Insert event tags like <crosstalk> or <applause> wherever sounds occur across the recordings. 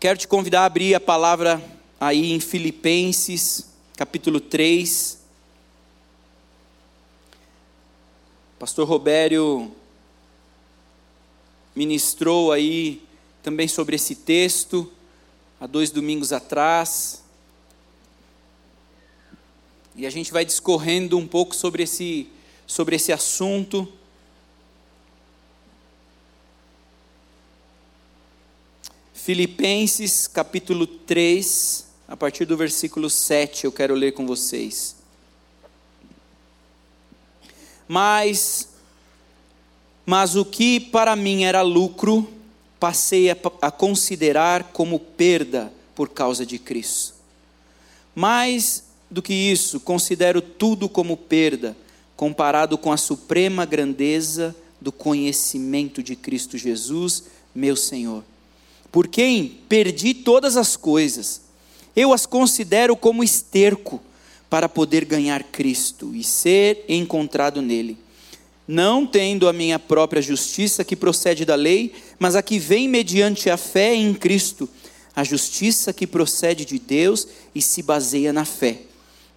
Quero te convidar a abrir a palavra aí em Filipenses, capítulo 3. Pastor Robério ministrou aí também sobre esse texto há dois domingos atrás. E a gente vai discorrendo um pouco sobre esse, sobre esse assunto. Filipenses capítulo 3, a partir do versículo 7, eu quero ler com vocês. Mas, mas o que para mim era lucro, passei a, a considerar como perda por causa de Cristo. Mais do que isso, considero tudo como perda, comparado com a suprema grandeza do conhecimento de Cristo Jesus, meu Senhor por quem perdi todas as coisas. Eu as considero como esterco para poder ganhar Cristo e ser encontrado nele. Não tendo a minha própria justiça que procede da lei, mas a que vem mediante a fé em Cristo, a justiça que procede de Deus e se baseia na fé.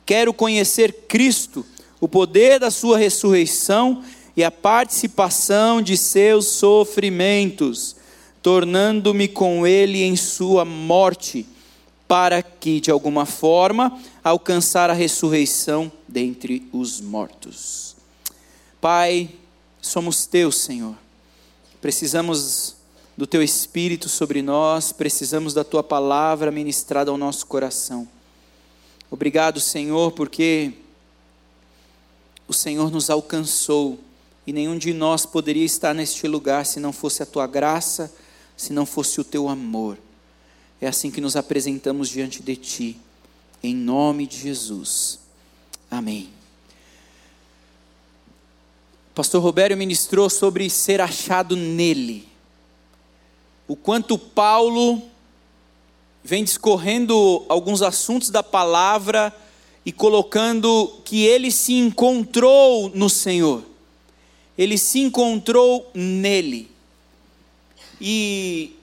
Quero conhecer Cristo, o poder da sua ressurreição e a participação de seus sofrimentos tornando-me com ele em sua morte, para que, de alguma forma, alcançar a ressurreição dentre os mortos. Pai, somos teus, Senhor. Precisamos do teu espírito sobre nós, precisamos da tua palavra ministrada ao nosso coração. Obrigado, Senhor, porque o Senhor nos alcançou e nenhum de nós poderia estar neste lugar se não fosse a tua graça se não fosse o teu amor. É assim que nos apresentamos diante de ti, em nome de Jesus. Amém. Pastor Robério ministrou sobre ser achado nele. O quanto Paulo vem discorrendo alguns assuntos da palavra e colocando que ele se encontrou no Senhor. Ele se encontrou nele. E,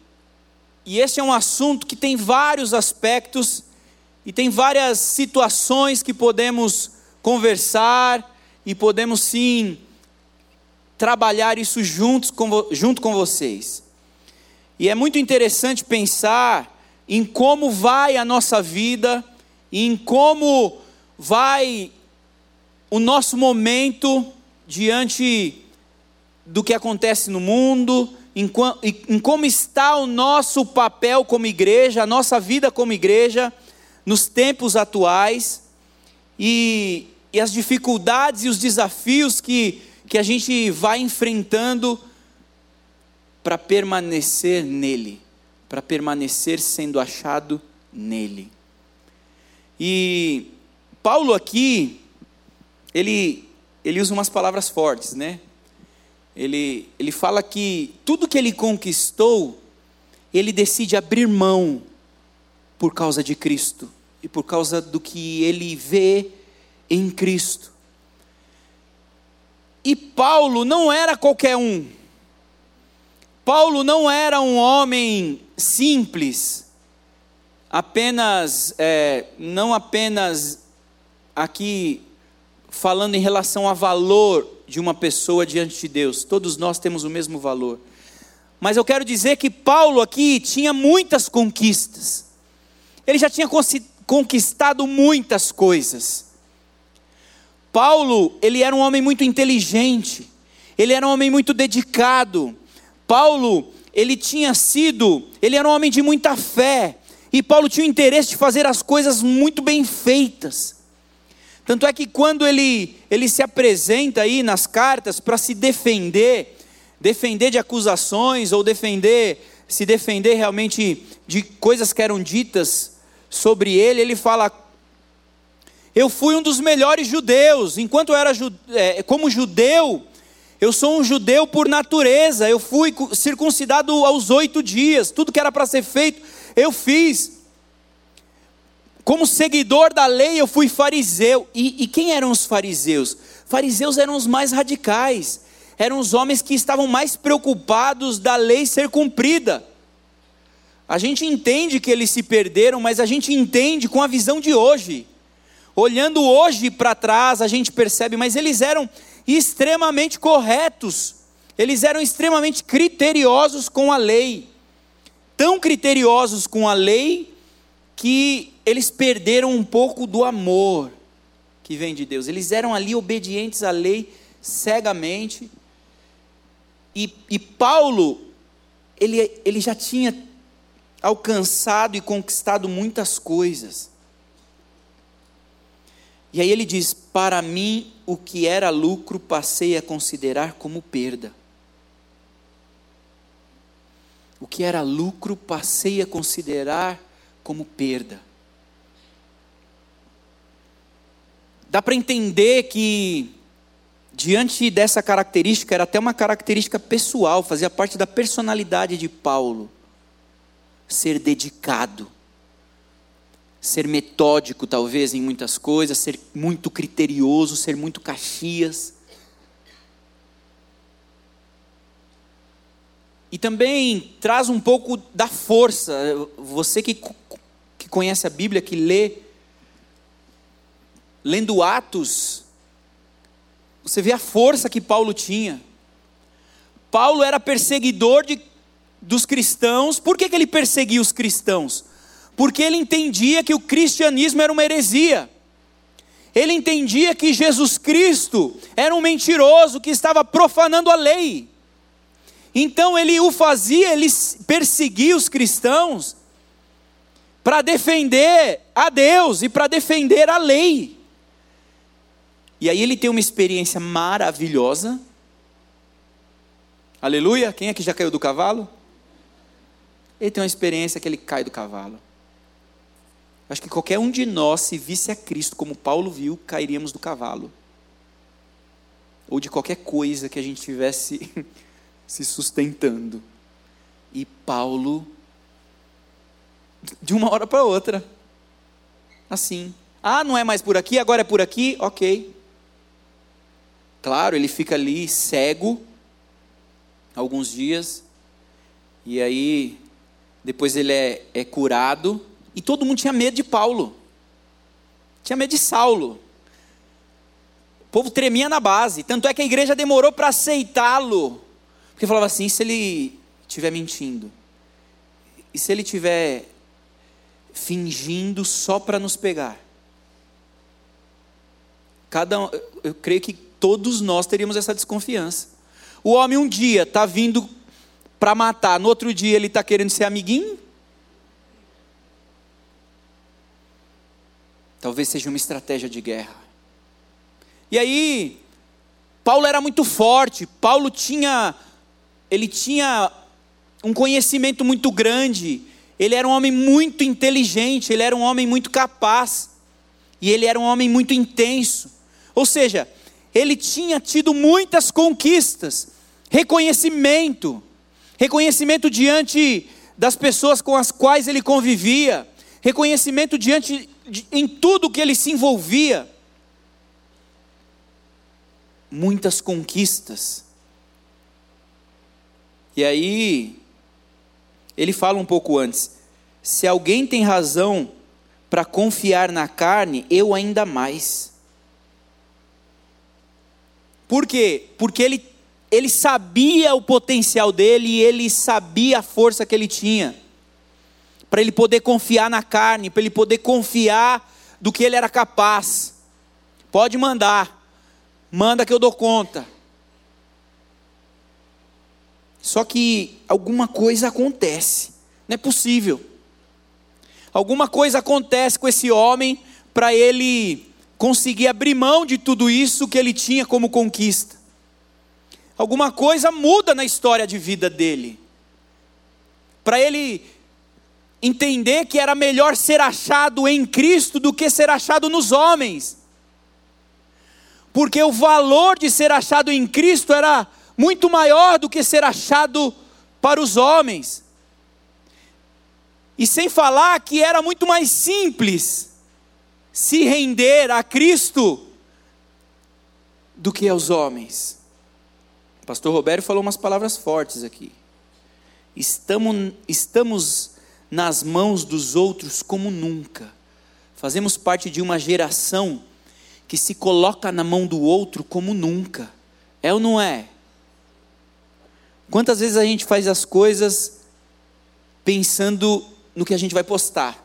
e esse é um assunto que tem vários aspectos e tem várias situações que podemos conversar e podemos sim trabalhar isso juntos com, junto com vocês. E é muito interessante pensar em como vai a nossa vida, em como vai o nosso momento diante do que acontece no mundo, em, como está o nosso papel como igreja, a nossa vida como igreja, nos tempos atuais, e, e as dificuldades e os desafios que, que a gente vai enfrentando para permanecer nele, para permanecer sendo achado nele. E Paulo aqui, ele, ele usa umas palavras fortes, né? Ele, ele fala que tudo que ele conquistou, ele decide abrir mão por causa de Cristo e por causa do que ele vê em Cristo. E Paulo não era qualquer um. Paulo não era um homem simples, apenas, é, não apenas aqui falando em relação a valor de uma pessoa diante de Deus. Todos nós temos o mesmo valor. Mas eu quero dizer que Paulo aqui tinha muitas conquistas. Ele já tinha conquistado muitas coisas. Paulo, ele era um homem muito inteligente. Ele era um homem muito dedicado. Paulo, ele tinha sido, ele era um homem de muita fé. E Paulo tinha o interesse de fazer as coisas muito bem feitas. Tanto é que quando ele, ele se apresenta aí nas cartas para se defender, defender de acusações ou defender, se defender realmente de coisas que eram ditas sobre ele, ele fala: Eu fui um dos melhores judeus, enquanto eu era é, como judeu, eu sou um judeu por natureza, eu fui circuncidado aos oito dias, tudo que era para ser feito, eu fiz. Como seguidor da lei, eu fui fariseu. E, e quem eram os fariseus? Fariseus eram os mais radicais, eram os homens que estavam mais preocupados da lei ser cumprida. A gente entende que eles se perderam, mas a gente entende com a visão de hoje. Olhando hoje para trás, a gente percebe, mas eles eram extremamente corretos, eles eram extremamente criteriosos com a lei. Tão criteriosos com a lei que eles perderam um pouco do amor que vem de Deus. Eles eram ali obedientes à lei cegamente. E, e Paulo, ele, ele já tinha alcançado e conquistado muitas coisas. E aí ele diz: Para mim, o que era lucro, passei a considerar como perda. O que era lucro, passei a considerar como perda. Dá para entender que, diante dessa característica, era até uma característica pessoal, fazia parte da personalidade de Paulo, ser dedicado ser metódico, talvez, em muitas coisas, ser muito criterioso, ser muito caxias. E também traz um pouco da força. Você que, que conhece a Bíblia, que lê, lendo Atos, você vê a força que Paulo tinha. Paulo era perseguidor de, dos cristãos. Por que, que ele perseguia os cristãos? porque ele entendia que o cristianismo era uma heresia. Ele entendia que Jesus Cristo era um mentiroso que estava profanando a lei. Então ele o fazia, ele perseguia os cristãos para defender a Deus e para defender a lei. E aí ele tem uma experiência maravilhosa. Aleluia! Quem é que já caiu do cavalo? Ele tem uma experiência que ele cai do cavalo. Acho que qualquer um de nós, se visse a Cristo como Paulo viu, cairíamos do cavalo. Ou de qualquer coisa que a gente tivesse <laughs> se sustentando. E Paulo, de uma hora para outra, assim. Ah, não é mais por aqui, agora é por aqui? Ok. Claro, ele fica ali cego alguns dias. E aí, depois ele é, é curado e todo mundo tinha medo de Paulo. Tinha medo de Saulo. O povo tremia na base. Tanto é que a igreja demorou para aceitá-lo. Porque falava assim: se ele estiver mentindo? E se ele estiver fingindo só para nos pegar? Cada um, eu creio que todos nós teríamos essa desconfiança. O homem um dia está vindo para matar, no outro dia ele está querendo ser amiguinho. Talvez seja uma estratégia de guerra. E aí, Paulo era muito forte, Paulo tinha ele tinha um conhecimento muito grande, ele era um homem muito inteligente, ele era um homem muito capaz, e ele era um homem muito intenso. Ou seja, ele tinha tido muitas conquistas, reconhecimento, reconhecimento diante das pessoas com as quais ele convivia, reconhecimento diante de, em tudo que ele se envolvia. Muitas conquistas. E aí, ele fala um pouco antes: se alguém tem razão para confiar na carne, eu ainda mais. Por quê? Porque ele, ele sabia o potencial dele e ele sabia a força que ele tinha para ele poder confiar na carne, para ele poder confiar do que ele era capaz. Pode mandar, manda que eu dou conta. Só que alguma coisa acontece, não é possível. Alguma coisa acontece com esse homem para ele conseguir abrir mão de tudo isso que ele tinha como conquista. Alguma coisa muda na história de vida dele. Para ele entender que era melhor ser achado em Cristo do que ser achado nos homens. Porque o valor de ser achado em Cristo era muito maior do que ser achado para os homens. E sem falar que era muito mais simples se render a Cristo do que aos homens. O pastor Roberto falou umas palavras fortes aqui. Estamos, estamos nas mãos dos outros como nunca. Fazemos parte de uma geração que se coloca na mão do outro como nunca. É ou não é? Quantas vezes a gente faz as coisas pensando no que a gente vai postar?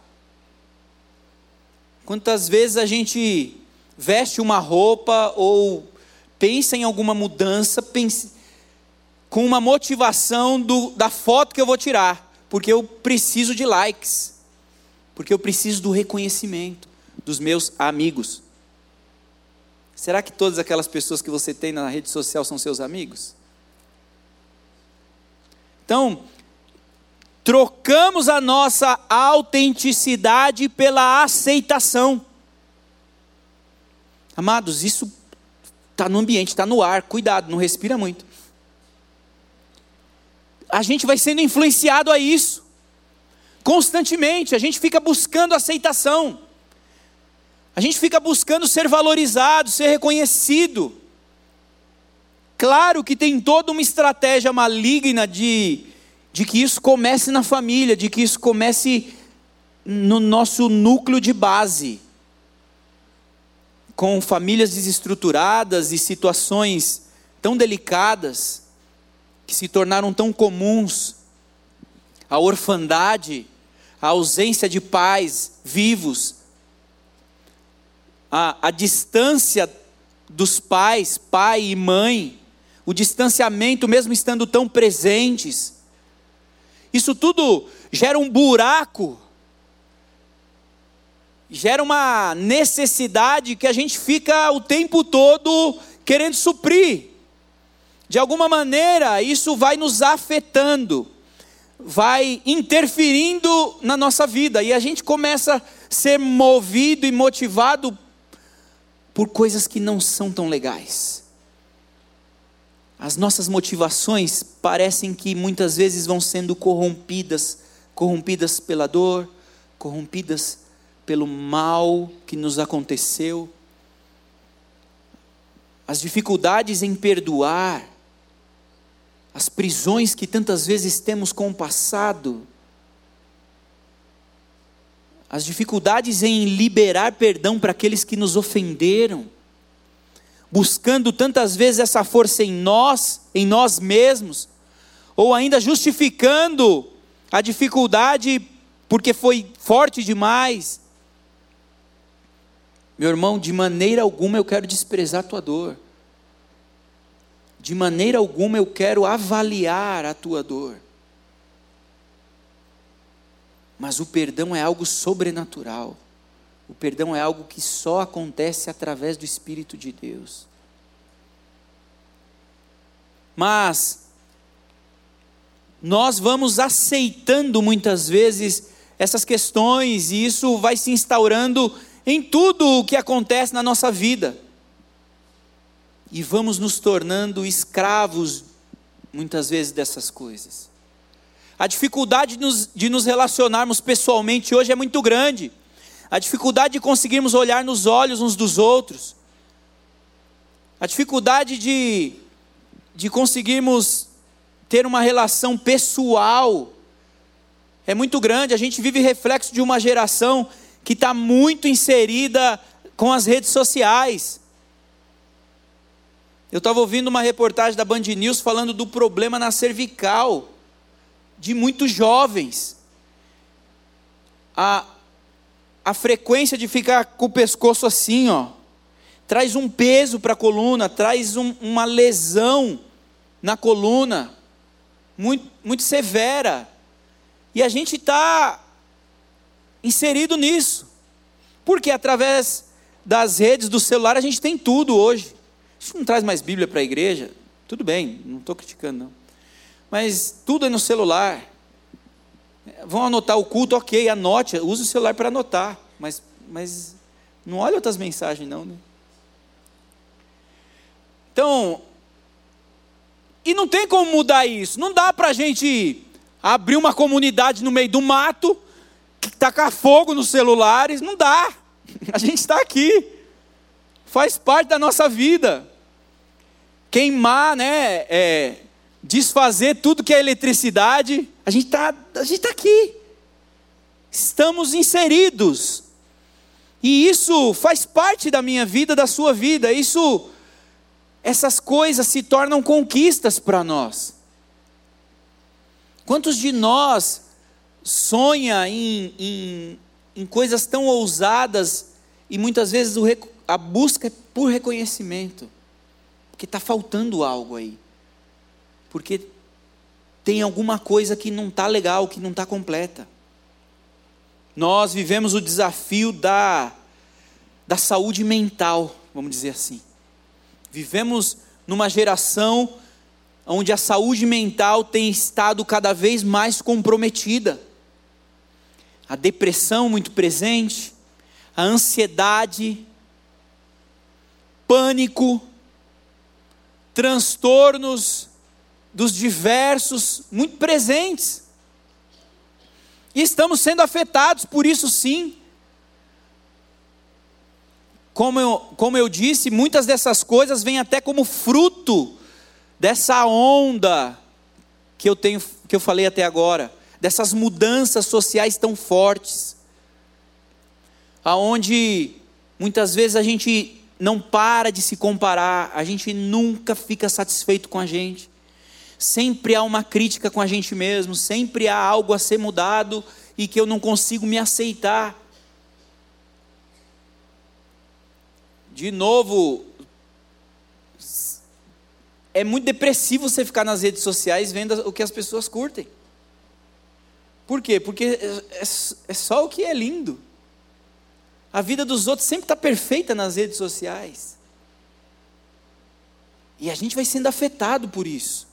Quantas vezes a gente veste uma roupa ou pensa em alguma mudança pense, com uma motivação do, da foto que eu vou tirar, porque eu preciso de likes, porque eu preciso do reconhecimento dos meus amigos. Será que todas aquelas pessoas que você tem na rede social são seus amigos? Então, trocamos a nossa autenticidade pela aceitação. Amados, isso está no ambiente, está no ar, cuidado, não respira muito. A gente vai sendo influenciado a isso, constantemente, a gente fica buscando aceitação, a gente fica buscando ser valorizado, ser reconhecido. Claro que tem toda uma estratégia maligna de, de que isso comece na família, de que isso comece no nosso núcleo de base. Com famílias desestruturadas e situações tão delicadas, que se tornaram tão comuns, a orfandade, a ausência de pais vivos, a, a distância dos pais, pai e mãe, o distanciamento, mesmo estando tão presentes, isso tudo gera um buraco gera uma necessidade que a gente fica o tempo todo querendo suprir. De alguma maneira, isso vai nos afetando, vai interferindo na nossa vida, e a gente começa a ser movido e motivado por coisas que não são tão legais. As nossas motivações parecem que muitas vezes vão sendo corrompidas corrompidas pela dor, corrompidas pelo mal que nos aconteceu, as dificuldades em perdoar, as prisões que tantas vezes temos com o passado, as dificuldades em liberar perdão para aqueles que nos ofenderam, buscando tantas vezes essa força em nós, em nós mesmos, ou ainda justificando a dificuldade porque foi forte demais, meu irmão, de maneira alguma eu quero desprezar a tua dor. De maneira alguma eu quero avaliar a tua dor. Mas o perdão é algo sobrenatural. O perdão é algo que só acontece através do Espírito de Deus. Mas nós vamos aceitando muitas vezes essas questões e isso vai se instaurando em tudo o que acontece na nossa vida. E vamos nos tornando escravos, muitas vezes, dessas coisas. A dificuldade de nos, de nos relacionarmos pessoalmente hoje é muito grande. A dificuldade de conseguirmos olhar nos olhos uns dos outros. A dificuldade de, de conseguirmos ter uma relação pessoal é muito grande. A gente vive reflexo de uma geração que está muito inserida com as redes sociais. Eu estava ouvindo uma reportagem da Band News falando do problema na cervical de muitos jovens. A, a frequência de ficar com o pescoço assim, ó, traz um peso para a coluna, traz um, uma lesão na coluna, muito, muito severa. E a gente está inserido nisso. Porque através das redes do celular a gente tem tudo hoje. Isso não traz mais Bíblia para a igreja? Tudo bem, não estou criticando não. Mas tudo é no celular. Vão anotar o culto, ok, anote, use o celular para anotar. Mas, mas não olhe outras mensagens não. Né? Então, e não tem como mudar isso. Não dá para a gente abrir uma comunidade no meio do mato tacar fogo nos celulares, não dá. <laughs> A gente está aqui. Faz parte da nossa vida. Queimar, né? É, desfazer tudo que é eletricidade. A gente está tá aqui. estamos inseridos. E isso faz parte da minha vida, da sua vida. Isso essas coisas se tornam conquistas para nós. Quantos de nós sonha em, em, em coisas tão ousadas e muitas vezes o, a busca é por reconhecimento, porque está faltando algo aí, porque tem alguma coisa que não está legal, que não está completa. Nós vivemos o desafio da, da saúde mental, vamos dizer assim. Vivemos numa geração onde a saúde mental tem estado cada vez mais comprometida. A depressão muito presente, a ansiedade, pânico, transtornos dos diversos muito presentes. E estamos sendo afetados por isso sim. Como eu, como eu disse, muitas dessas coisas vêm até como fruto dessa onda que eu tenho que eu falei até agora, dessas mudanças sociais tão fortes. Aonde muitas vezes a gente não para de se comparar, a gente nunca fica satisfeito com a gente sempre há uma crítica com a gente mesmo, sempre há algo a ser mudado e que eu não consigo me aceitar. De novo, é muito depressivo você ficar nas redes sociais vendo o que as pessoas curtem. Por quê? Porque é, é, é só o que é lindo. A vida dos outros sempre está perfeita nas redes sociais. E a gente vai sendo afetado por isso.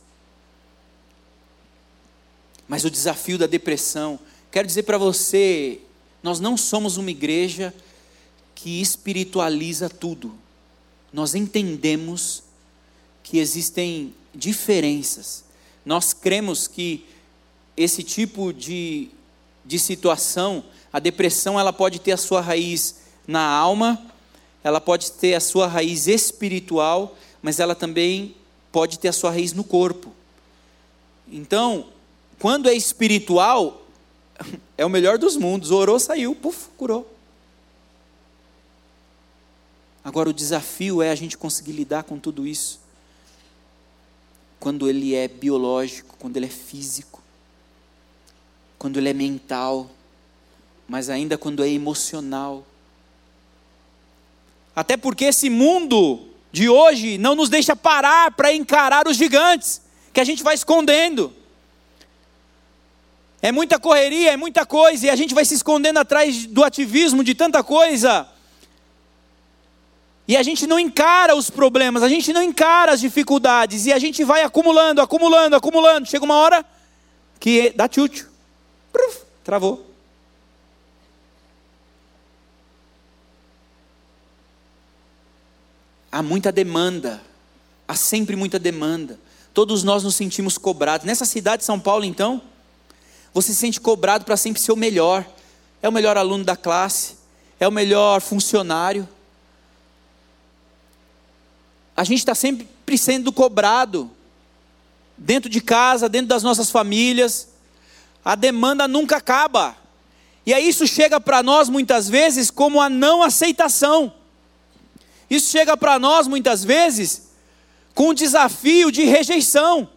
Mas o desafio da depressão, quero dizer para você, nós não somos uma igreja que espiritualiza tudo. Nós entendemos que existem diferenças. Nós cremos que esse tipo de, de situação, a depressão, ela pode ter a sua raiz na alma, ela pode ter a sua raiz espiritual, mas ela também pode ter a sua raiz no corpo. Então, quando é espiritual, é o melhor dos mundos. Orou, saiu, puf, curou. Agora o desafio é a gente conseguir lidar com tudo isso. Quando ele é biológico, quando ele é físico, quando ele é mental, mas ainda quando é emocional. Até porque esse mundo de hoje não nos deixa parar para encarar os gigantes que a gente vai escondendo. É muita correria, é muita coisa, e a gente vai se escondendo atrás do ativismo de tanta coisa. E a gente não encara os problemas, a gente não encara as dificuldades, e a gente vai acumulando, acumulando, acumulando. Chega uma hora que dá tchutchu. Travou. Há muita demanda, há sempre muita demanda. Todos nós nos sentimos cobrados. Nessa cidade de São Paulo, então, você se sente cobrado para sempre ser o melhor. É o melhor aluno da classe, é o melhor funcionário. A gente está sempre sendo cobrado, dentro de casa, dentro das nossas famílias. A demanda nunca acaba. E aí isso chega para nós muitas vezes como a não aceitação. Isso chega para nós muitas vezes com o desafio de rejeição.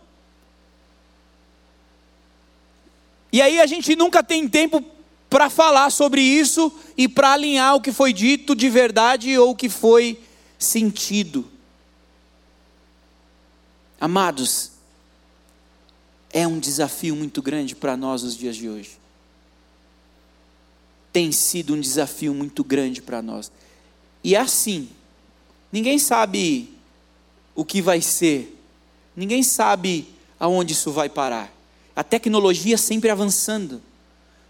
E aí a gente nunca tem tempo para falar sobre isso e para alinhar o que foi dito de verdade ou o que foi sentido. Amados, é um desafio muito grande para nós nos dias de hoje. Tem sido um desafio muito grande para nós. E é assim, ninguém sabe o que vai ser, ninguém sabe aonde isso vai parar a tecnologia sempre avançando.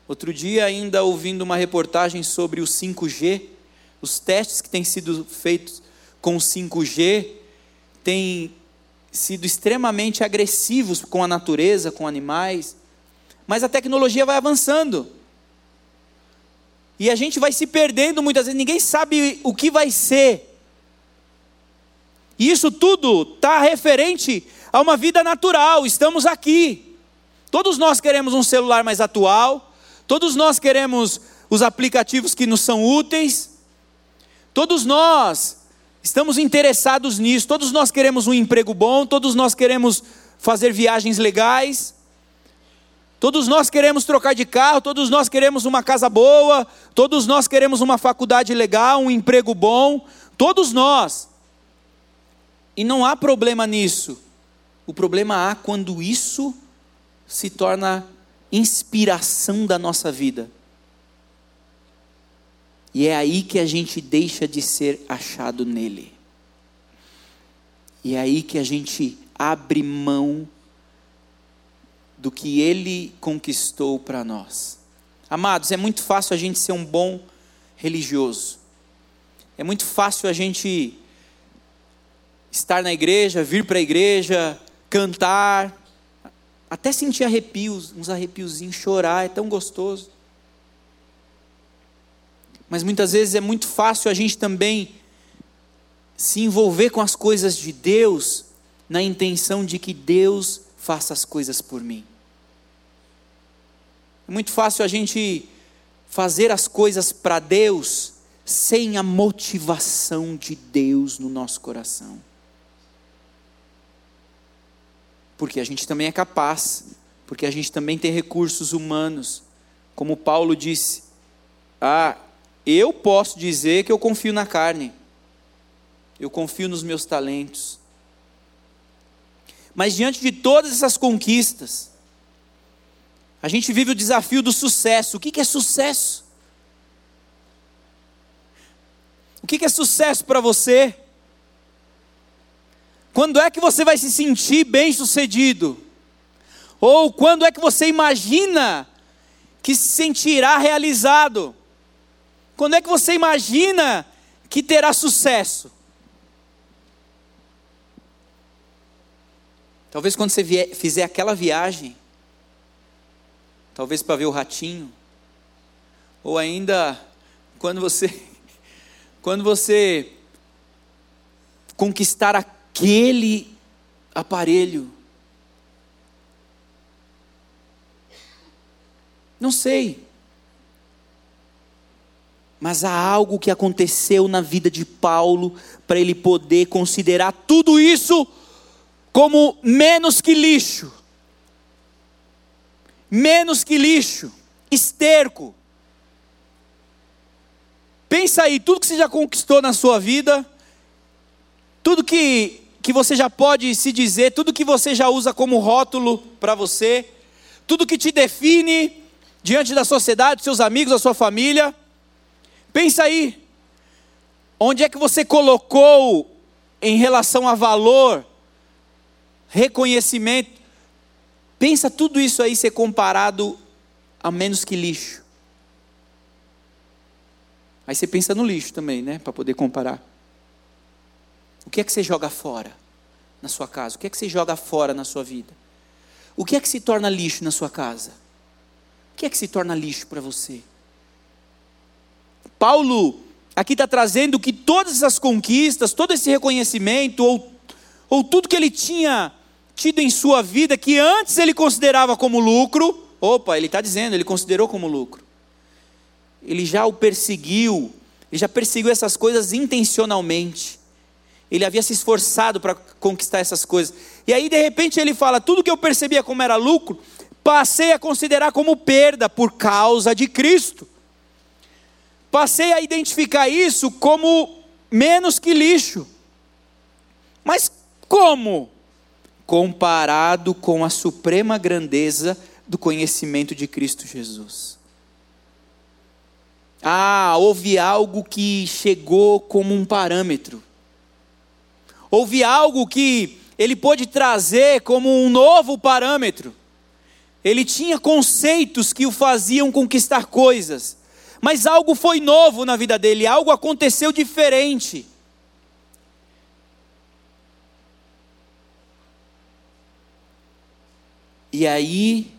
Outro dia, ainda ouvindo uma reportagem sobre o 5G, os testes que têm sido feitos com o 5G têm sido extremamente agressivos com a natureza, com animais, mas a tecnologia vai avançando. E a gente vai se perdendo muitas vezes, ninguém sabe o que vai ser. E isso tudo está referente a uma vida natural, estamos aqui. Todos nós queremos um celular mais atual, todos nós queremos os aplicativos que nos são úteis, todos nós estamos interessados nisso, todos nós queremos um emprego bom, todos nós queremos fazer viagens legais, todos nós queremos trocar de carro, todos nós queremos uma casa boa, todos nós queremos uma faculdade legal, um emprego bom, todos nós. E não há problema nisso. O problema há quando isso se torna inspiração da nossa vida. E é aí que a gente deixa de ser achado nele. E é aí que a gente abre mão do que ele conquistou para nós. Amados, é muito fácil a gente ser um bom religioso. É muito fácil a gente estar na igreja, vir para a igreja, cantar, até sentir arrepios, uns arrepiozinhos, chorar, é tão gostoso. Mas muitas vezes é muito fácil a gente também se envolver com as coisas de Deus na intenção de que Deus faça as coisas por mim. É muito fácil a gente fazer as coisas para Deus sem a motivação de Deus no nosso coração. Porque a gente também é capaz, porque a gente também tem recursos humanos. Como Paulo disse: Ah, eu posso dizer que eu confio na carne, eu confio nos meus talentos. Mas diante de todas essas conquistas, a gente vive o desafio do sucesso. O que é sucesso? O que é sucesso para você? Quando é que você vai se sentir bem sucedido? Ou quando é que você imagina que se sentirá realizado? Quando é que você imagina que terá sucesso? Talvez quando você vier, fizer aquela viagem, talvez para ver o ratinho, ou ainda quando você <laughs> quando você conquistar aquele aparelho. Não sei mas há algo que aconteceu na vida de Paulo para ele poder considerar tudo isso como menos que lixo. Menos que lixo, esterco. Pensa aí, tudo que você já conquistou na sua vida, tudo que, que você já pode se dizer, tudo que você já usa como rótulo para você, tudo que te define diante da sociedade, seus amigos, da sua família, Pensa aí, onde é que você colocou em relação a valor, reconhecimento? Pensa tudo isso aí ser comparado a menos que lixo. Aí você pensa no lixo também, né? Para poder comparar. O que é que você joga fora na sua casa? O que é que você joga fora na sua vida? O que é que se torna lixo na sua casa? O que é que se torna lixo para você? Paulo aqui está trazendo que todas essas conquistas, todo esse reconhecimento, ou, ou tudo que ele tinha tido em sua vida, que antes ele considerava como lucro, opa, ele está dizendo, ele considerou como lucro. Ele já o perseguiu, ele já perseguiu essas coisas intencionalmente. Ele havia se esforçado para conquistar essas coisas. E aí, de repente, ele fala: tudo que eu percebia como era lucro, passei a considerar como perda por causa de Cristo passei a identificar isso como menos que lixo. Mas como? Comparado com a suprema grandeza do conhecimento de Cristo Jesus. Ah, houve algo que chegou como um parâmetro. Houve algo que ele pôde trazer como um novo parâmetro. Ele tinha conceitos que o faziam conquistar coisas mas algo foi novo na vida dele, algo aconteceu diferente. E aí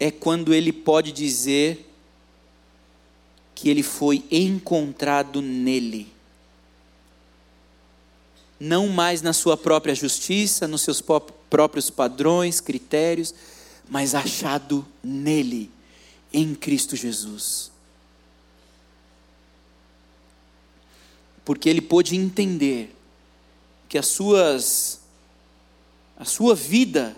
é quando ele pode dizer que ele foi encontrado nele. Não mais na sua própria justiça, nos seus próprios padrões, critérios, mas achado nele em Cristo Jesus. Porque ele pôde entender que as suas a sua vida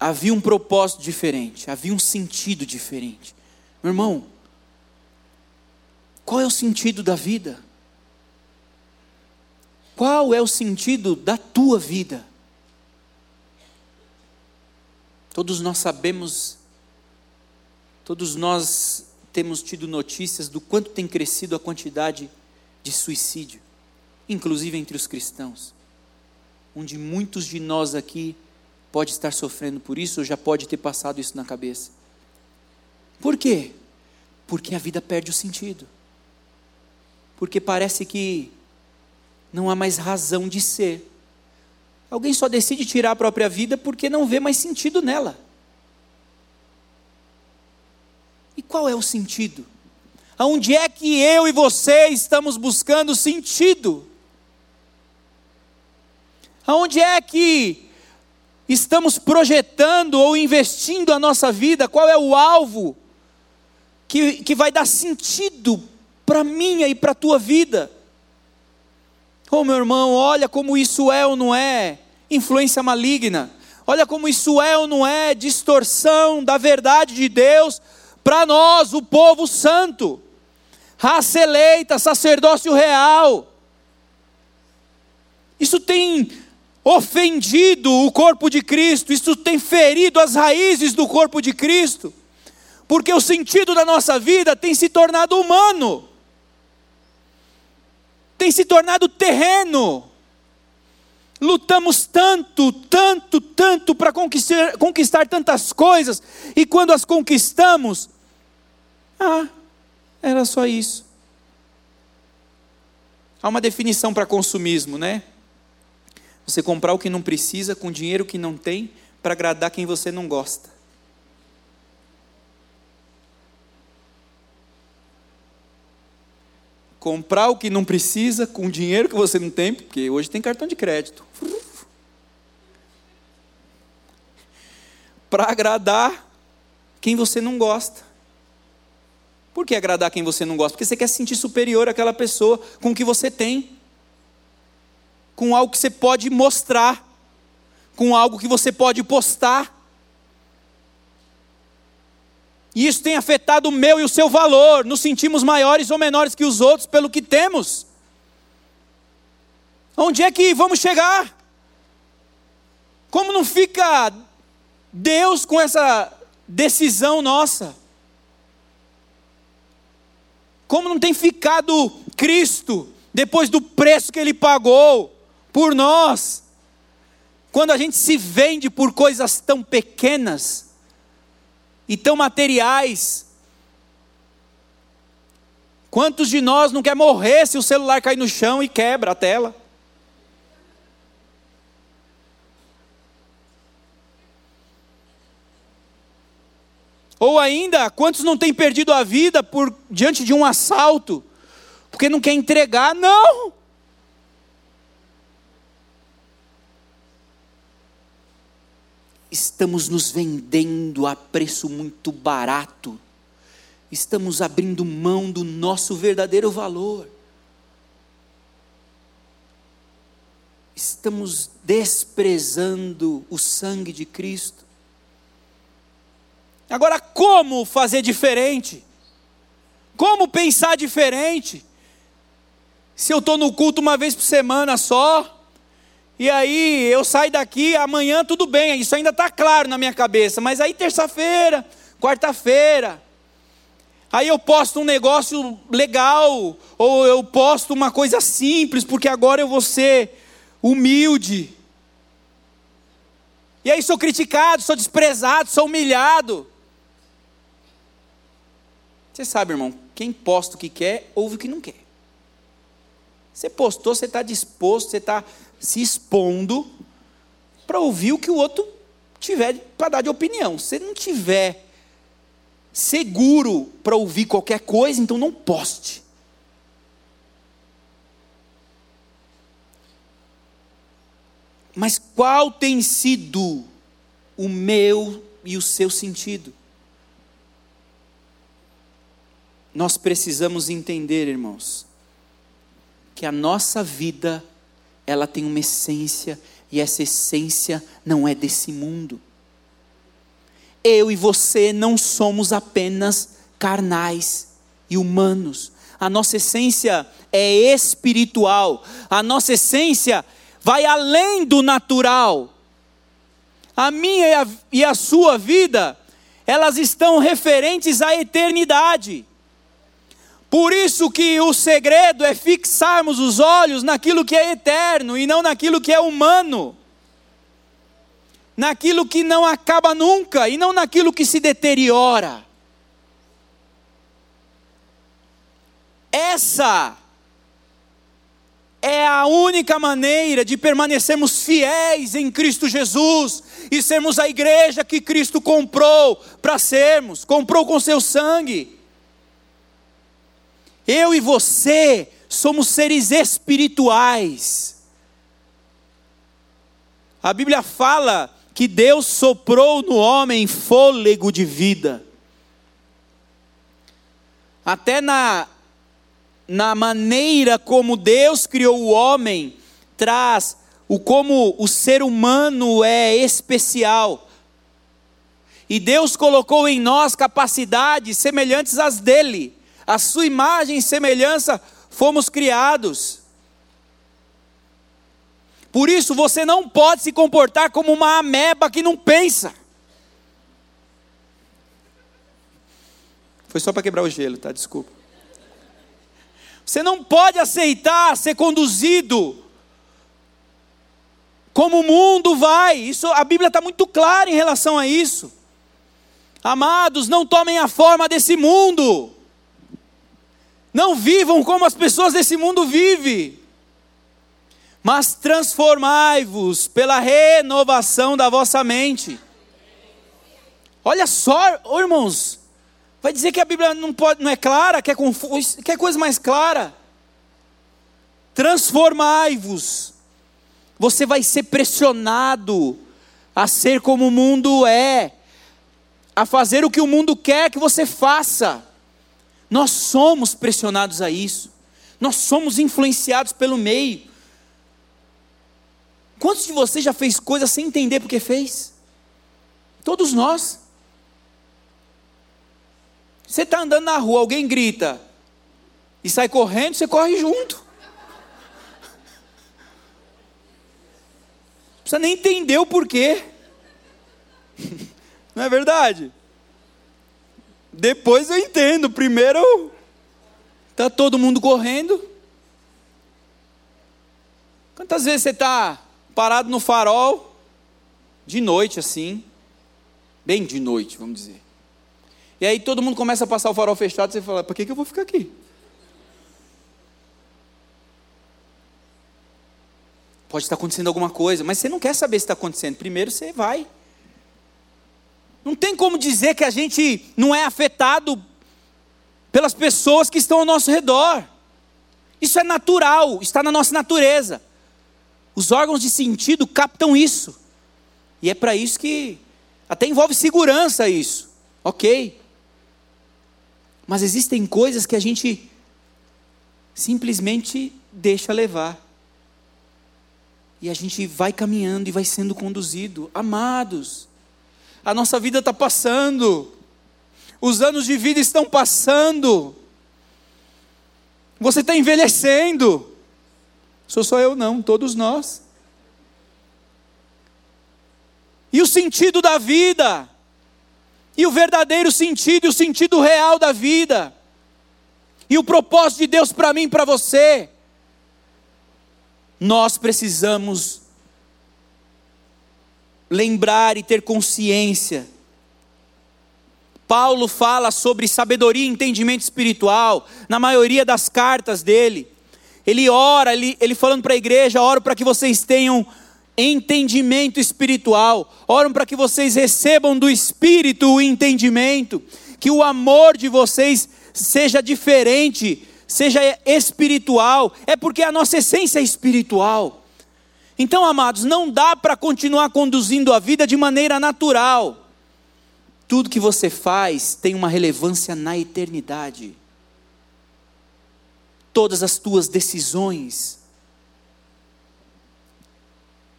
havia um propósito diferente, havia um sentido diferente. Meu irmão, qual é o sentido da vida? Qual é o sentido da tua vida? Todos nós sabemos, todos nós temos tido notícias do quanto tem crescido a quantidade de suicídio, inclusive entre os cristãos, onde muitos de nós aqui pode estar sofrendo por isso ou já pode ter passado isso na cabeça. Por quê? Porque a vida perde o sentido. Porque parece que não há mais razão de ser. Alguém só decide tirar a própria vida porque não vê mais sentido nela. E qual é o sentido? Aonde é que eu e você estamos buscando sentido? Aonde é que estamos projetando ou investindo a nossa vida, qual é o alvo que, que vai dar sentido para minha e para a tua vida. Oh, meu irmão, olha como isso é ou não é influência maligna. Olha como isso é ou não é distorção da verdade de Deus para nós, o povo santo, raça eleita, sacerdócio real. Isso tem ofendido o corpo de Cristo, isso tem ferido as raízes do corpo de Cristo, porque o sentido da nossa vida tem se tornado humano, tem se tornado terreno. Lutamos tanto, tanto, tanto para conquistar, conquistar tantas coisas, e quando as conquistamos, ah, era só isso. Há uma definição para consumismo, né? Você comprar o que não precisa com dinheiro que não tem para agradar quem você não gosta. Comprar o que não precisa com dinheiro que você não tem, porque hoje tem cartão de crédito. Para agradar quem você não gosta. Por que agradar quem você não gosta? Porque você quer se sentir superior àquela pessoa com o que você tem com algo que você pode mostrar, com algo que você pode postar. E isso tem afetado o meu e o seu valor. Nos sentimos maiores ou menores que os outros pelo que temos. Onde é que vamos chegar? Como não fica Deus com essa decisão nossa? Como não tem ficado Cristo depois do preço que ele pagou? por nós. Quando a gente se vende por coisas tão pequenas e tão materiais, quantos de nós não quer morrer se o celular cair no chão e quebra a tela? Ou ainda, quantos não têm perdido a vida por diante de um assalto, porque não quer entregar? Não! Estamos nos vendendo a preço muito barato, estamos abrindo mão do nosso verdadeiro valor, estamos desprezando o sangue de Cristo. Agora, como fazer diferente? Como pensar diferente? Se eu estou no culto uma vez por semana só, e aí eu saio daqui, amanhã tudo bem, isso ainda está claro na minha cabeça, mas aí terça-feira, quarta-feira, aí eu posto um negócio legal, ou eu posto uma coisa simples, porque agora eu vou ser humilde. E aí sou criticado, sou desprezado, sou humilhado. Você sabe, irmão, quem posta o que quer, ouve o que não quer. Você postou, você está disposto, você está se expondo para ouvir o que o outro tiver para dar de opinião. Se não tiver seguro para ouvir qualquer coisa, então não poste. Mas qual tem sido o meu e o seu sentido. Nós precisamos entender, irmãos, que a nossa vida ela tem uma essência e essa essência não é desse mundo. Eu e você não somos apenas carnais e humanos. A nossa essência é espiritual. A nossa essência vai além do natural. A minha e a, e a sua vida, elas estão referentes à eternidade. Por isso que o segredo é fixarmos os olhos naquilo que é eterno e não naquilo que é humano. Naquilo que não acaba nunca e não naquilo que se deteriora. Essa é a única maneira de permanecermos fiéis em Cristo Jesus e sermos a igreja que Cristo comprou para sermos, comprou com seu sangue. Eu e você somos seres espirituais. A Bíblia fala que Deus soprou no homem fôlego de vida. Até na, na maneira como Deus criou o homem, traz o como o ser humano é especial. E Deus colocou em nós capacidades semelhantes às dele a sua imagem e semelhança fomos criados. Por isso você não pode se comportar como uma ameba que não pensa. Foi só para quebrar o gelo, tá? Desculpa. Você não pode aceitar ser conduzido como o mundo vai. Isso a Bíblia está muito clara em relação a isso. Amados, não tomem a forma desse mundo. Não vivam como as pessoas desse mundo vivem, mas transformai-vos pela renovação da vossa mente. Olha só, oh, irmãos, vai dizer que a Bíblia não, pode, não é clara, quer, coisa mais clara? Transformai-vos, você vai ser pressionado a ser como o mundo é, a fazer o que o mundo quer que você faça. Nós somos pressionados a isso. Nós somos influenciados pelo meio. Quantos de vocês já fez coisas sem entender porque fez? Todos nós. Você está andando na rua, alguém grita e sai correndo, você corre junto. Não precisa nem entender o porquê. <laughs> Não é verdade? Depois eu entendo. Primeiro, está todo mundo correndo. Quantas vezes você está parado no farol, de noite assim, bem de noite, vamos dizer. E aí todo mundo começa a passar o farol fechado, você fala, por que, que eu vou ficar aqui? Pode estar acontecendo alguma coisa, mas você não quer saber se está acontecendo. Primeiro você vai. Não tem como dizer que a gente não é afetado pelas pessoas que estão ao nosso redor. Isso é natural, está na nossa natureza. Os órgãos de sentido captam isso. E é para isso que até envolve segurança isso. OK? Mas existem coisas que a gente simplesmente deixa levar. E a gente vai caminhando e vai sendo conduzido. Amados, a nossa vida está passando, os anos de vida estão passando, você está envelhecendo. Sou só eu, não, todos nós. E o sentido da vida, e o verdadeiro sentido, e o sentido real da vida, e o propósito de Deus para mim e para você, nós precisamos lembrar e ter consciência. Paulo fala sobre sabedoria e entendimento espiritual, na maioria das cartas dele. Ele ora, ele, ele falando para a igreja: oro para que vocês tenham entendimento espiritual, oro para que vocês recebam do Espírito o entendimento, que o amor de vocês seja diferente, seja espiritual, é porque a nossa essência é espiritual. Então, amados, não dá para continuar conduzindo a vida de maneira natural. Tudo que você faz tem uma relevância na eternidade. Todas as tuas decisões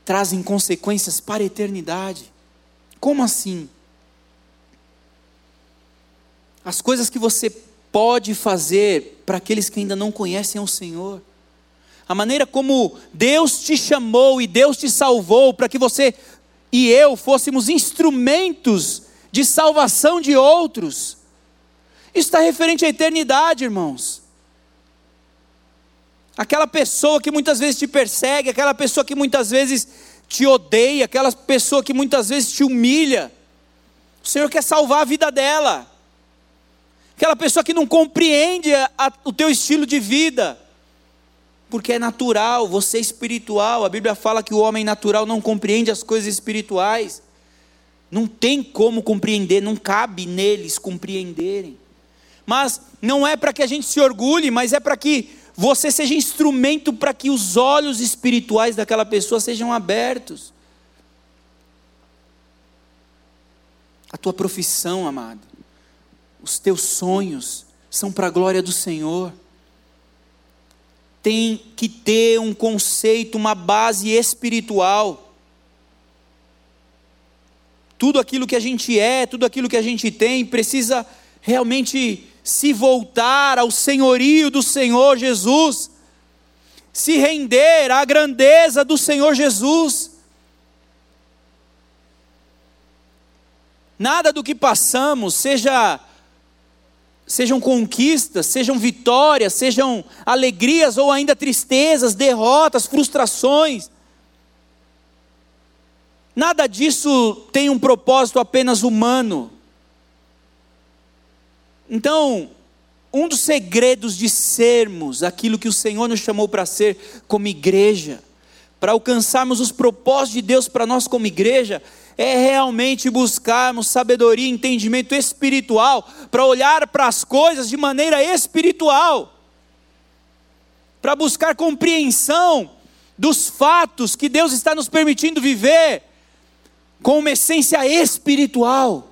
trazem consequências para a eternidade. Como assim? As coisas que você pode fazer para aqueles que ainda não conhecem o Senhor. A maneira como Deus te chamou e Deus te salvou para que você e eu fôssemos instrumentos de salvação de outros. Isso está referente à eternidade, irmãos. Aquela pessoa que muitas vezes te persegue, aquela pessoa que muitas vezes te odeia, aquela pessoa que muitas vezes te humilha. O Senhor quer salvar a vida dela. Aquela pessoa que não compreende a, o teu estilo de vida. Porque é natural, você é espiritual. A Bíblia fala que o homem natural não compreende as coisas espirituais. Não tem como compreender, não cabe neles compreenderem. Mas não é para que a gente se orgulhe, mas é para que você seja instrumento para que os olhos espirituais daquela pessoa sejam abertos. A tua profissão, amado, os teus sonhos são para a glória do Senhor. Tem que ter um conceito, uma base espiritual tudo aquilo que a gente é, tudo aquilo que a gente tem, precisa realmente se voltar ao senhorio do Senhor Jesus, se render à grandeza do Senhor Jesus. Nada do que passamos, seja sejam conquistas, sejam vitórias, sejam alegrias ou ainda tristezas, derrotas, frustrações, Nada disso tem um propósito apenas humano. Então, um dos segredos de sermos aquilo que o Senhor nos chamou para ser como igreja, para alcançarmos os propósitos de Deus para nós como igreja, é realmente buscarmos sabedoria entendimento espiritual, para olhar para as coisas de maneira espiritual, para buscar compreensão dos fatos que Deus está nos permitindo viver, com uma essência espiritual.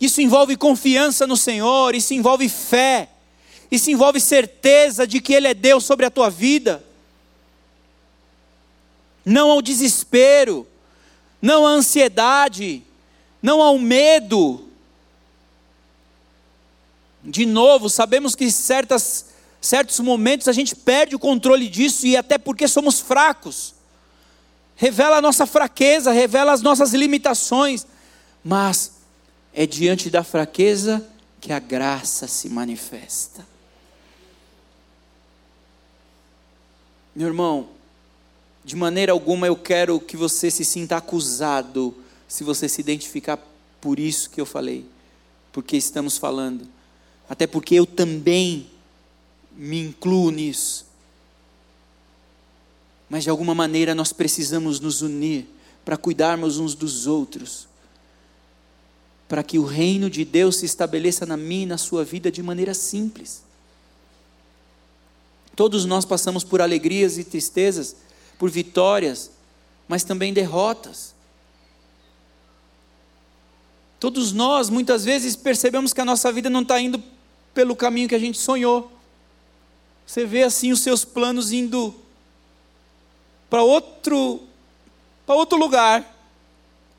Isso envolve confiança no Senhor, isso envolve fé, isso envolve certeza de que Ele é Deus sobre a tua vida. Não ao desespero, não à ansiedade, não ao medo. De novo, sabemos que certas, certos momentos a gente perde o controle disso e até porque somos fracos revela a nossa fraqueza, revela as nossas limitações, mas é diante da fraqueza que a graça se manifesta. Meu irmão, de maneira alguma eu quero que você se sinta acusado se você se identificar por isso que eu falei, porque estamos falando, até porque eu também me incluo nisso mas de alguma maneira nós precisamos nos unir para cuidarmos uns dos outros, para que o reino de Deus se estabeleça na minha e na sua vida de maneira simples. Todos nós passamos por alegrias e tristezas, por vitórias, mas também derrotas. Todos nós, muitas vezes, percebemos que a nossa vida não está indo pelo caminho que a gente sonhou. Você vê assim os seus planos indo para outro, para outro lugar,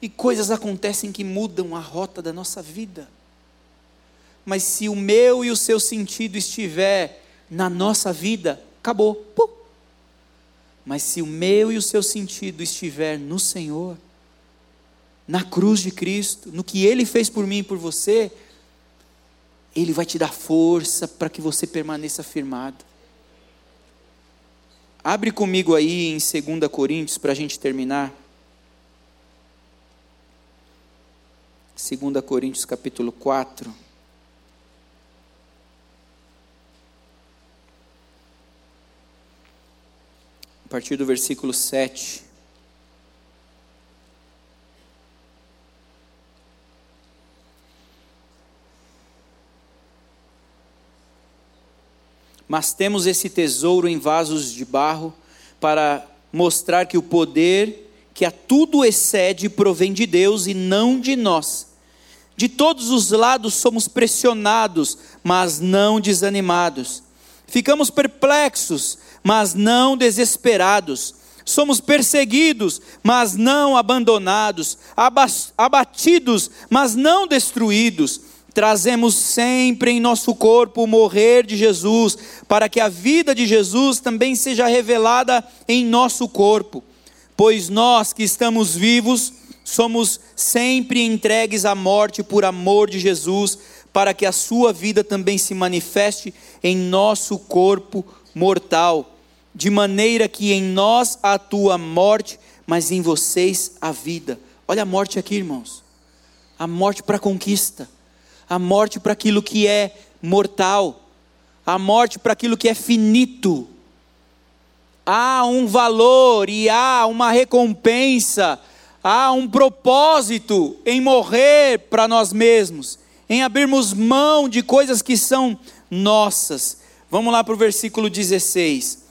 e coisas acontecem que mudam a rota da nossa vida. Mas se o meu e o seu sentido estiver na nossa vida, acabou. Pum. Mas se o meu e o seu sentido estiver no Senhor, na cruz de Cristo, no que Ele fez por mim e por você, Ele vai te dar força para que você permaneça firmado. Abre comigo aí em 2 Coríntios para a gente terminar. 2 Coríntios capítulo 4. A partir do versículo 7. mas temos esse tesouro em vasos de barro para mostrar que o poder que a tudo excede provém de Deus e não de nós. De todos os lados somos pressionados, mas não desanimados. Ficamos perplexos, mas não desesperados. Somos perseguidos, mas não abandonados. Abatidos, mas não destruídos. Trazemos sempre em nosso corpo o morrer de Jesus, para que a vida de Jesus também seja revelada em nosso corpo. Pois nós que estamos vivos, somos sempre entregues à morte por amor de Jesus, para que a sua vida também se manifeste em nosso corpo mortal, de maneira que em nós atua a morte, mas em vocês a vida. Olha a morte aqui, irmãos. A morte para conquista, a morte para aquilo que é mortal, a morte para aquilo que é finito. Há um valor e há uma recompensa há um propósito em morrer para nós mesmos, em abrirmos mão de coisas que são nossas. Vamos lá para o versículo 16.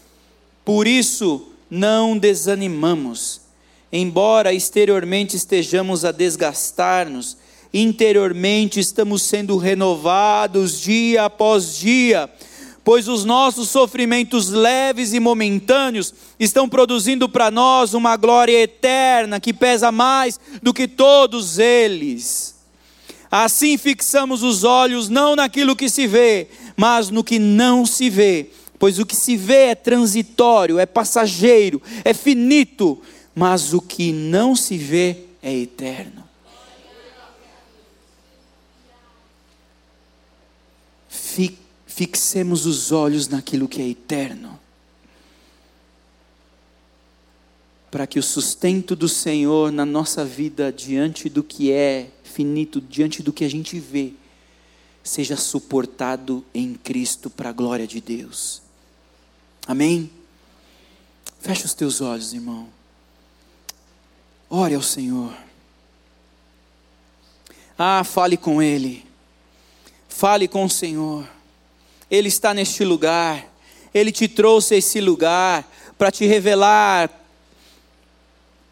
Por isso não desanimamos, embora exteriormente estejamos a desgastar-nos, interiormente estamos sendo renovados dia após dia pois os nossos sofrimentos leves e momentâneos estão produzindo para nós uma glória eterna que pesa mais do que todos eles. Assim fixamos os olhos não naquilo que se vê, mas no que não se vê, pois o que se vê é transitório, é passageiro, é finito, mas o que não se vê é eterno. Fixemos os olhos naquilo que é eterno, para que o sustento do Senhor na nossa vida, diante do que é finito, diante do que a gente vê, seja suportado em Cristo para a glória de Deus. Amém? Feche os teus olhos, irmão. Ore ao Senhor. Ah, fale com Ele. Fale com o Senhor. Ele está neste lugar, Ele te trouxe a esse lugar para te revelar,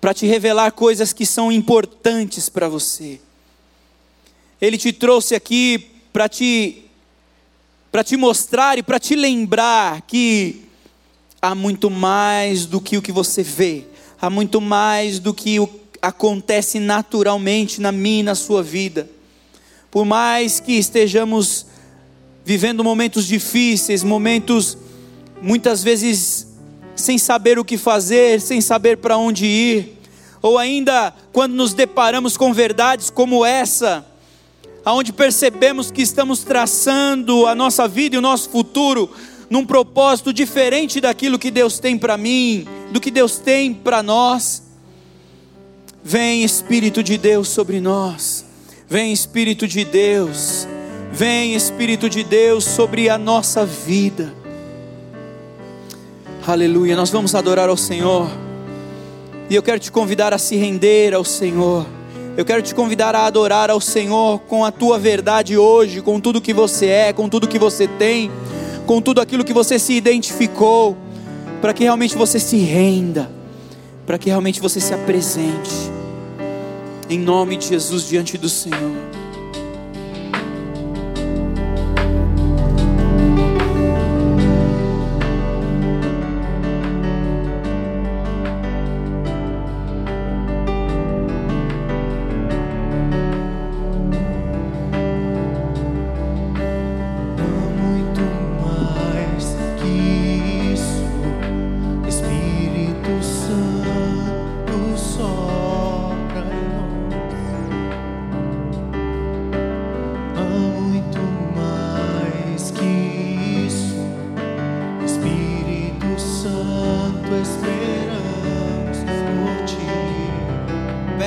para te revelar coisas que são importantes para você. Ele te trouxe aqui para te para te mostrar e para te lembrar que há muito mais do que o que você vê, há muito mais do que o, acontece naturalmente na minha e na sua vida. Por mais que estejamos vivendo momentos difíceis, momentos muitas vezes sem saber o que fazer, sem saber para onde ir, ou ainda quando nos deparamos com verdades como essa, aonde percebemos que estamos traçando a nossa vida e o nosso futuro num propósito diferente daquilo que Deus tem para mim, do que Deus tem para nós. Vem Espírito de Deus sobre nós, vem Espírito de Deus Vem, Espírito de Deus, sobre a nossa vida. Aleluia. Nós vamos adorar ao Senhor. E eu quero te convidar a se render ao Senhor. Eu quero te convidar a adorar ao Senhor com a tua verdade hoje, com tudo que você é, com tudo que você tem, com tudo aquilo que você se identificou, para que realmente você se renda, para que realmente você se apresente, em nome de Jesus diante do Senhor.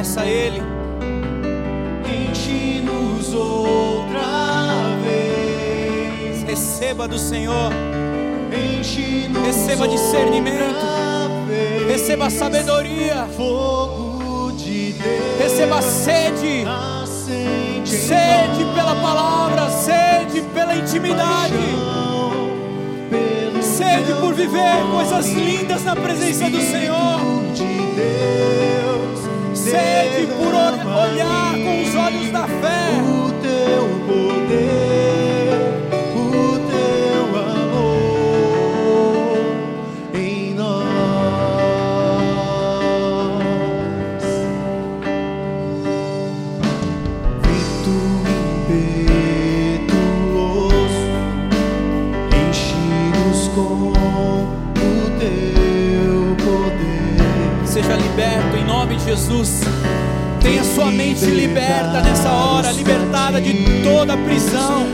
Peça a Ele. Enche-nos outra vez. Receba do Senhor. Enche-nos Receba discernimento. Receba sabedoria. Fogo de Deus. Receba sede. Sede pela palavra, sede pela intimidade. Sede por viver coisas lindas na presença do Senhor sede por olhar com os olhos da fé. Jesus. Tenha sua mente liberta nessa hora, libertada de toda prisão.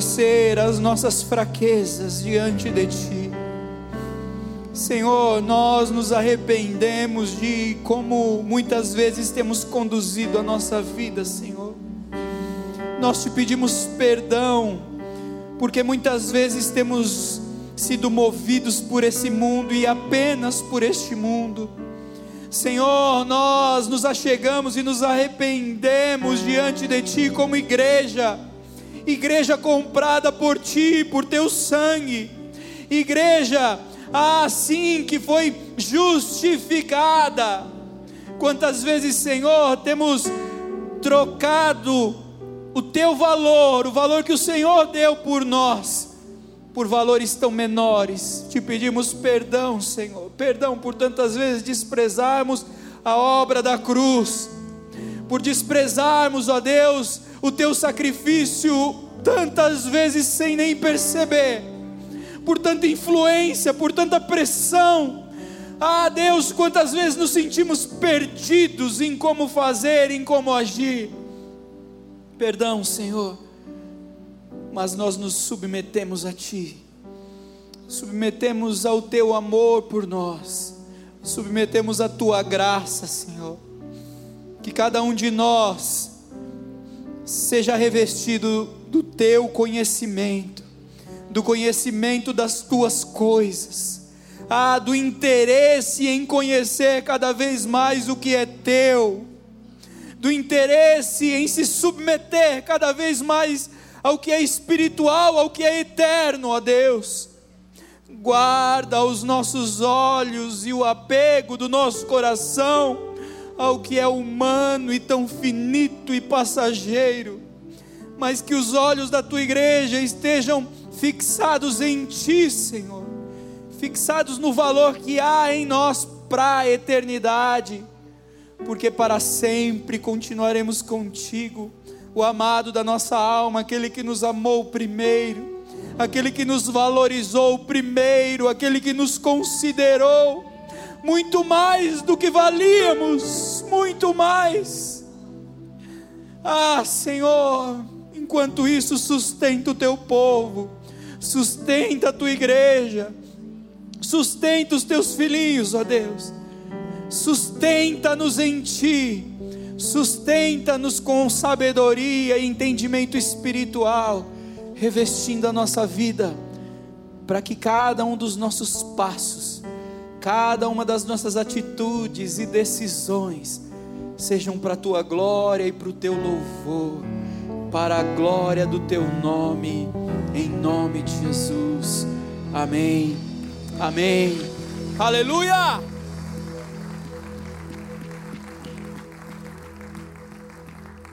Reconhecer as nossas fraquezas diante de Ti. Senhor, nós nos arrependemos de como muitas vezes temos conduzido a nossa vida, Senhor. Nós te pedimos perdão, porque muitas vezes temos sido movidos por esse mundo e apenas por este mundo. Senhor, nós nos achegamos e nos arrependemos diante de Ti como igreja, igreja comprada por Ti, por Teu sangue, igreja assim que foi justificada. Quantas vezes, Senhor, temos trocado o Teu valor, o valor que o Senhor deu por nós, por valores tão menores. Te pedimos perdão, Senhor, perdão por tantas vezes desprezarmos a obra da cruz, por desprezarmos, ó Deus, o teu sacrifício tantas vezes sem nem perceber, por tanta influência, por tanta pressão. Ah, Deus, quantas vezes nos sentimos perdidos em como fazer, em como agir. Perdão, Senhor mas nós nos submetemos a Ti, submetemos ao Teu amor por nós, submetemos à Tua graça, Senhor. Que cada um de nós seja revestido do teu conhecimento, do conhecimento das tuas coisas, ah, do interesse em conhecer cada vez mais o que é teu, do interesse em se submeter cada vez mais ao que é espiritual, ao que é eterno, ó Deus. Guarda os nossos olhos e o apego do nosso coração ao que é humano e tão finito e passageiro, mas que os olhos da tua igreja estejam fixados em ti, Senhor, fixados no valor que há em nós para a eternidade, porque para sempre continuaremos contigo o amado da nossa alma, aquele que nos amou primeiro, aquele que nos valorizou primeiro, aquele que nos considerou muito mais do que valíamos, muito mais. Ah, Senhor, enquanto isso, sustenta o teu povo, sustenta a tua igreja, sustenta os teus filhinhos, ó Deus, sustenta-nos em ti Sustenta-nos com sabedoria e entendimento espiritual, revestindo a nossa vida, para que cada um dos nossos passos, cada uma das nossas atitudes e decisões, sejam para a tua glória e para o teu louvor, para a glória do teu nome, em nome de Jesus. Amém. Amém. Aleluia!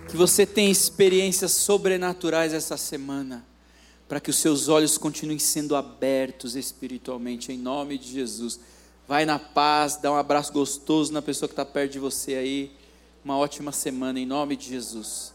Que você tenha experiências sobrenaturais essa semana, para que os seus olhos continuem sendo abertos espiritualmente, em nome de Jesus. Vai na paz, dá um abraço gostoso na pessoa que está perto de você aí. Uma ótima semana, em nome de Jesus.